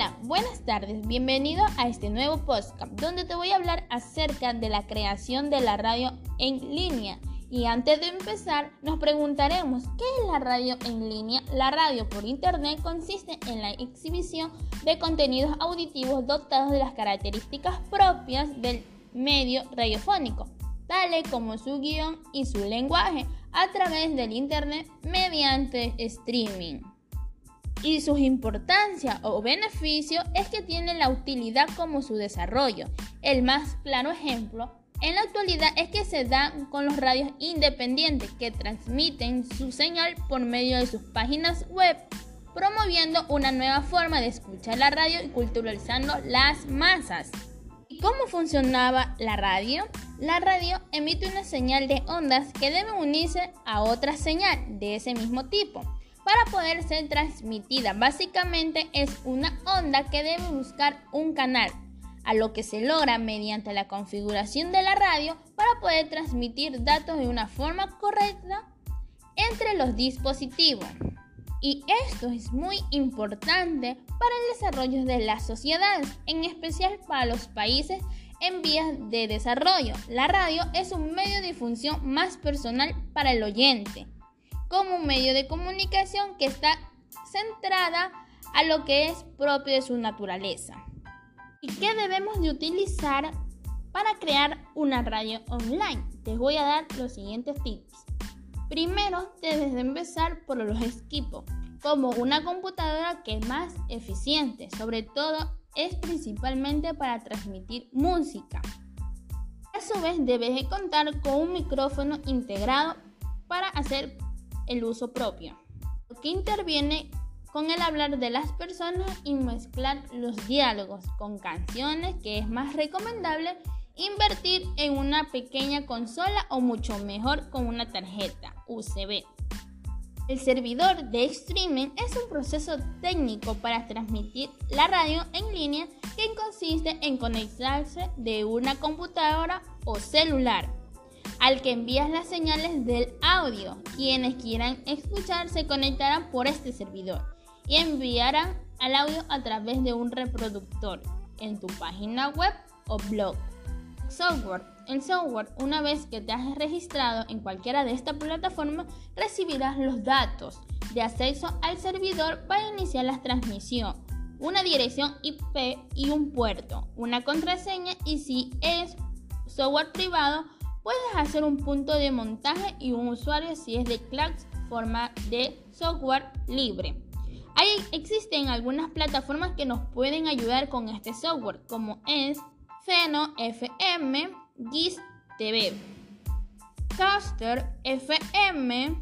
Hola, buenas tardes, bienvenido a este nuevo podcast donde te voy a hablar acerca de la creación de la radio en línea. Y antes de empezar, nos preguntaremos, ¿qué es la radio en línea? La radio por internet consiste en la exhibición de contenidos auditivos dotados de las características propias del medio radiofónico, tales como su guion y su lenguaje, a través del internet mediante streaming y su importancia o beneficio es que tiene la utilidad como su desarrollo. El más claro ejemplo en la actualidad es que se da con los radios independientes que transmiten su señal por medio de sus páginas web, promoviendo una nueva forma de escuchar la radio y culturalizando las masas. ¿Y cómo funcionaba la radio? La radio emite una señal de ondas que debe unirse a otra señal de ese mismo tipo para poder ser transmitida. Básicamente es una onda que debe buscar un canal, a lo que se logra mediante la configuración de la radio para poder transmitir datos de una forma correcta entre los dispositivos. Y esto es muy importante para el desarrollo de las sociedades, en especial para los países en vías de desarrollo. La radio es un medio de difusión más personal para el oyente como un medio de comunicación que está centrada a lo que es propio de su naturaleza. ¿Y qué debemos de utilizar para crear una radio online? Te voy a dar los siguientes tips. Primero, debes de empezar por los equipos, como una computadora que es más eficiente, sobre todo es principalmente para transmitir música. A su vez, debes de contar con un micrófono integrado para hacer el uso propio, que interviene con el hablar de las personas y mezclar los diálogos con canciones, que es más recomendable invertir en una pequeña consola o mucho mejor con una tarjeta USB. El servidor de streaming es un proceso técnico para transmitir la radio en línea que consiste en conectarse de una computadora o celular al que envías las señales del audio. Quienes quieran escuchar se conectarán por este servidor y enviarán al audio a través de un reproductor en tu página web o blog. Software. El software, una vez que te has registrado en cualquiera de estas plataformas, recibirás los datos de acceso al servidor para iniciar la transmisión, una dirección IP y un puerto, una contraseña y si es software privado, Puedes hacer un punto de montaje y un usuario si es de forma de software libre. Ahí existen algunas plataformas que nos pueden ayudar con este software, como es Feno FM, GIS TV, Caster FM,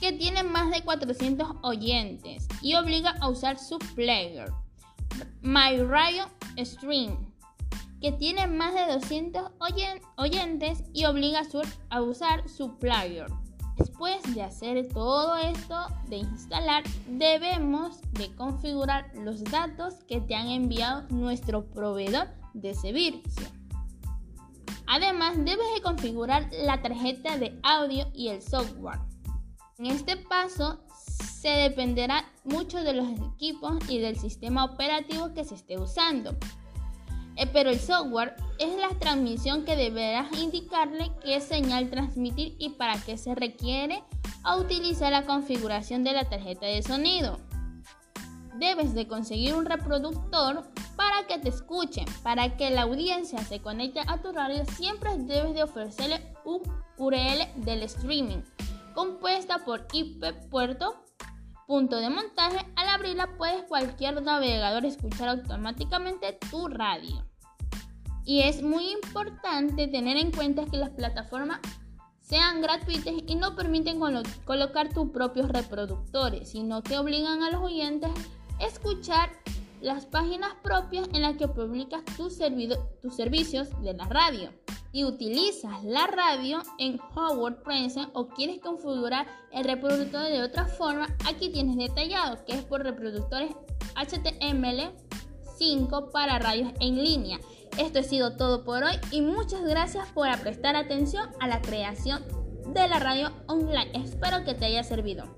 que tiene más de 400 oyentes y obliga a usar su player. My Radio Stream, que tiene más de 200 oyentes y obliga a usar su player. Después de hacer todo esto, de instalar, debemos de configurar los datos que te han enviado nuestro proveedor de servicio. Además, debes de configurar la tarjeta de audio y el software. En este paso se dependerá mucho de los equipos y del sistema operativo que se esté usando. Eh, pero el software es la transmisión que deberás indicarle qué señal transmitir y para qué se requiere a utilizar la configuración de la tarjeta de sonido. Debes de conseguir un reproductor para que te escuchen, para que la audiencia se conecte a tu radio, siempre debes de ofrecerle un URL del streaming compuesta por IP puerto punto de montaje, al abrirla puedes cualquier navegador escuchar automáticamente tu radio. Y es muy importante tener en cuenta que las plataformas sean gratuitas y no permiten colocar tus propios reproductores, sino que obligan a los oyentes a escuchar las páginas propias en las que publicas tus, tus servicios de la radio y utilizas la radio en Howard Prince o quieres configurar el reproductor de otra forma, aquí tienes detallado que es por reproductores HTML5 para radios en línea. Esto ha sido todo por hoy y muchas gracias por prestar atención a la creación de la radio online. Espero que te haya servido.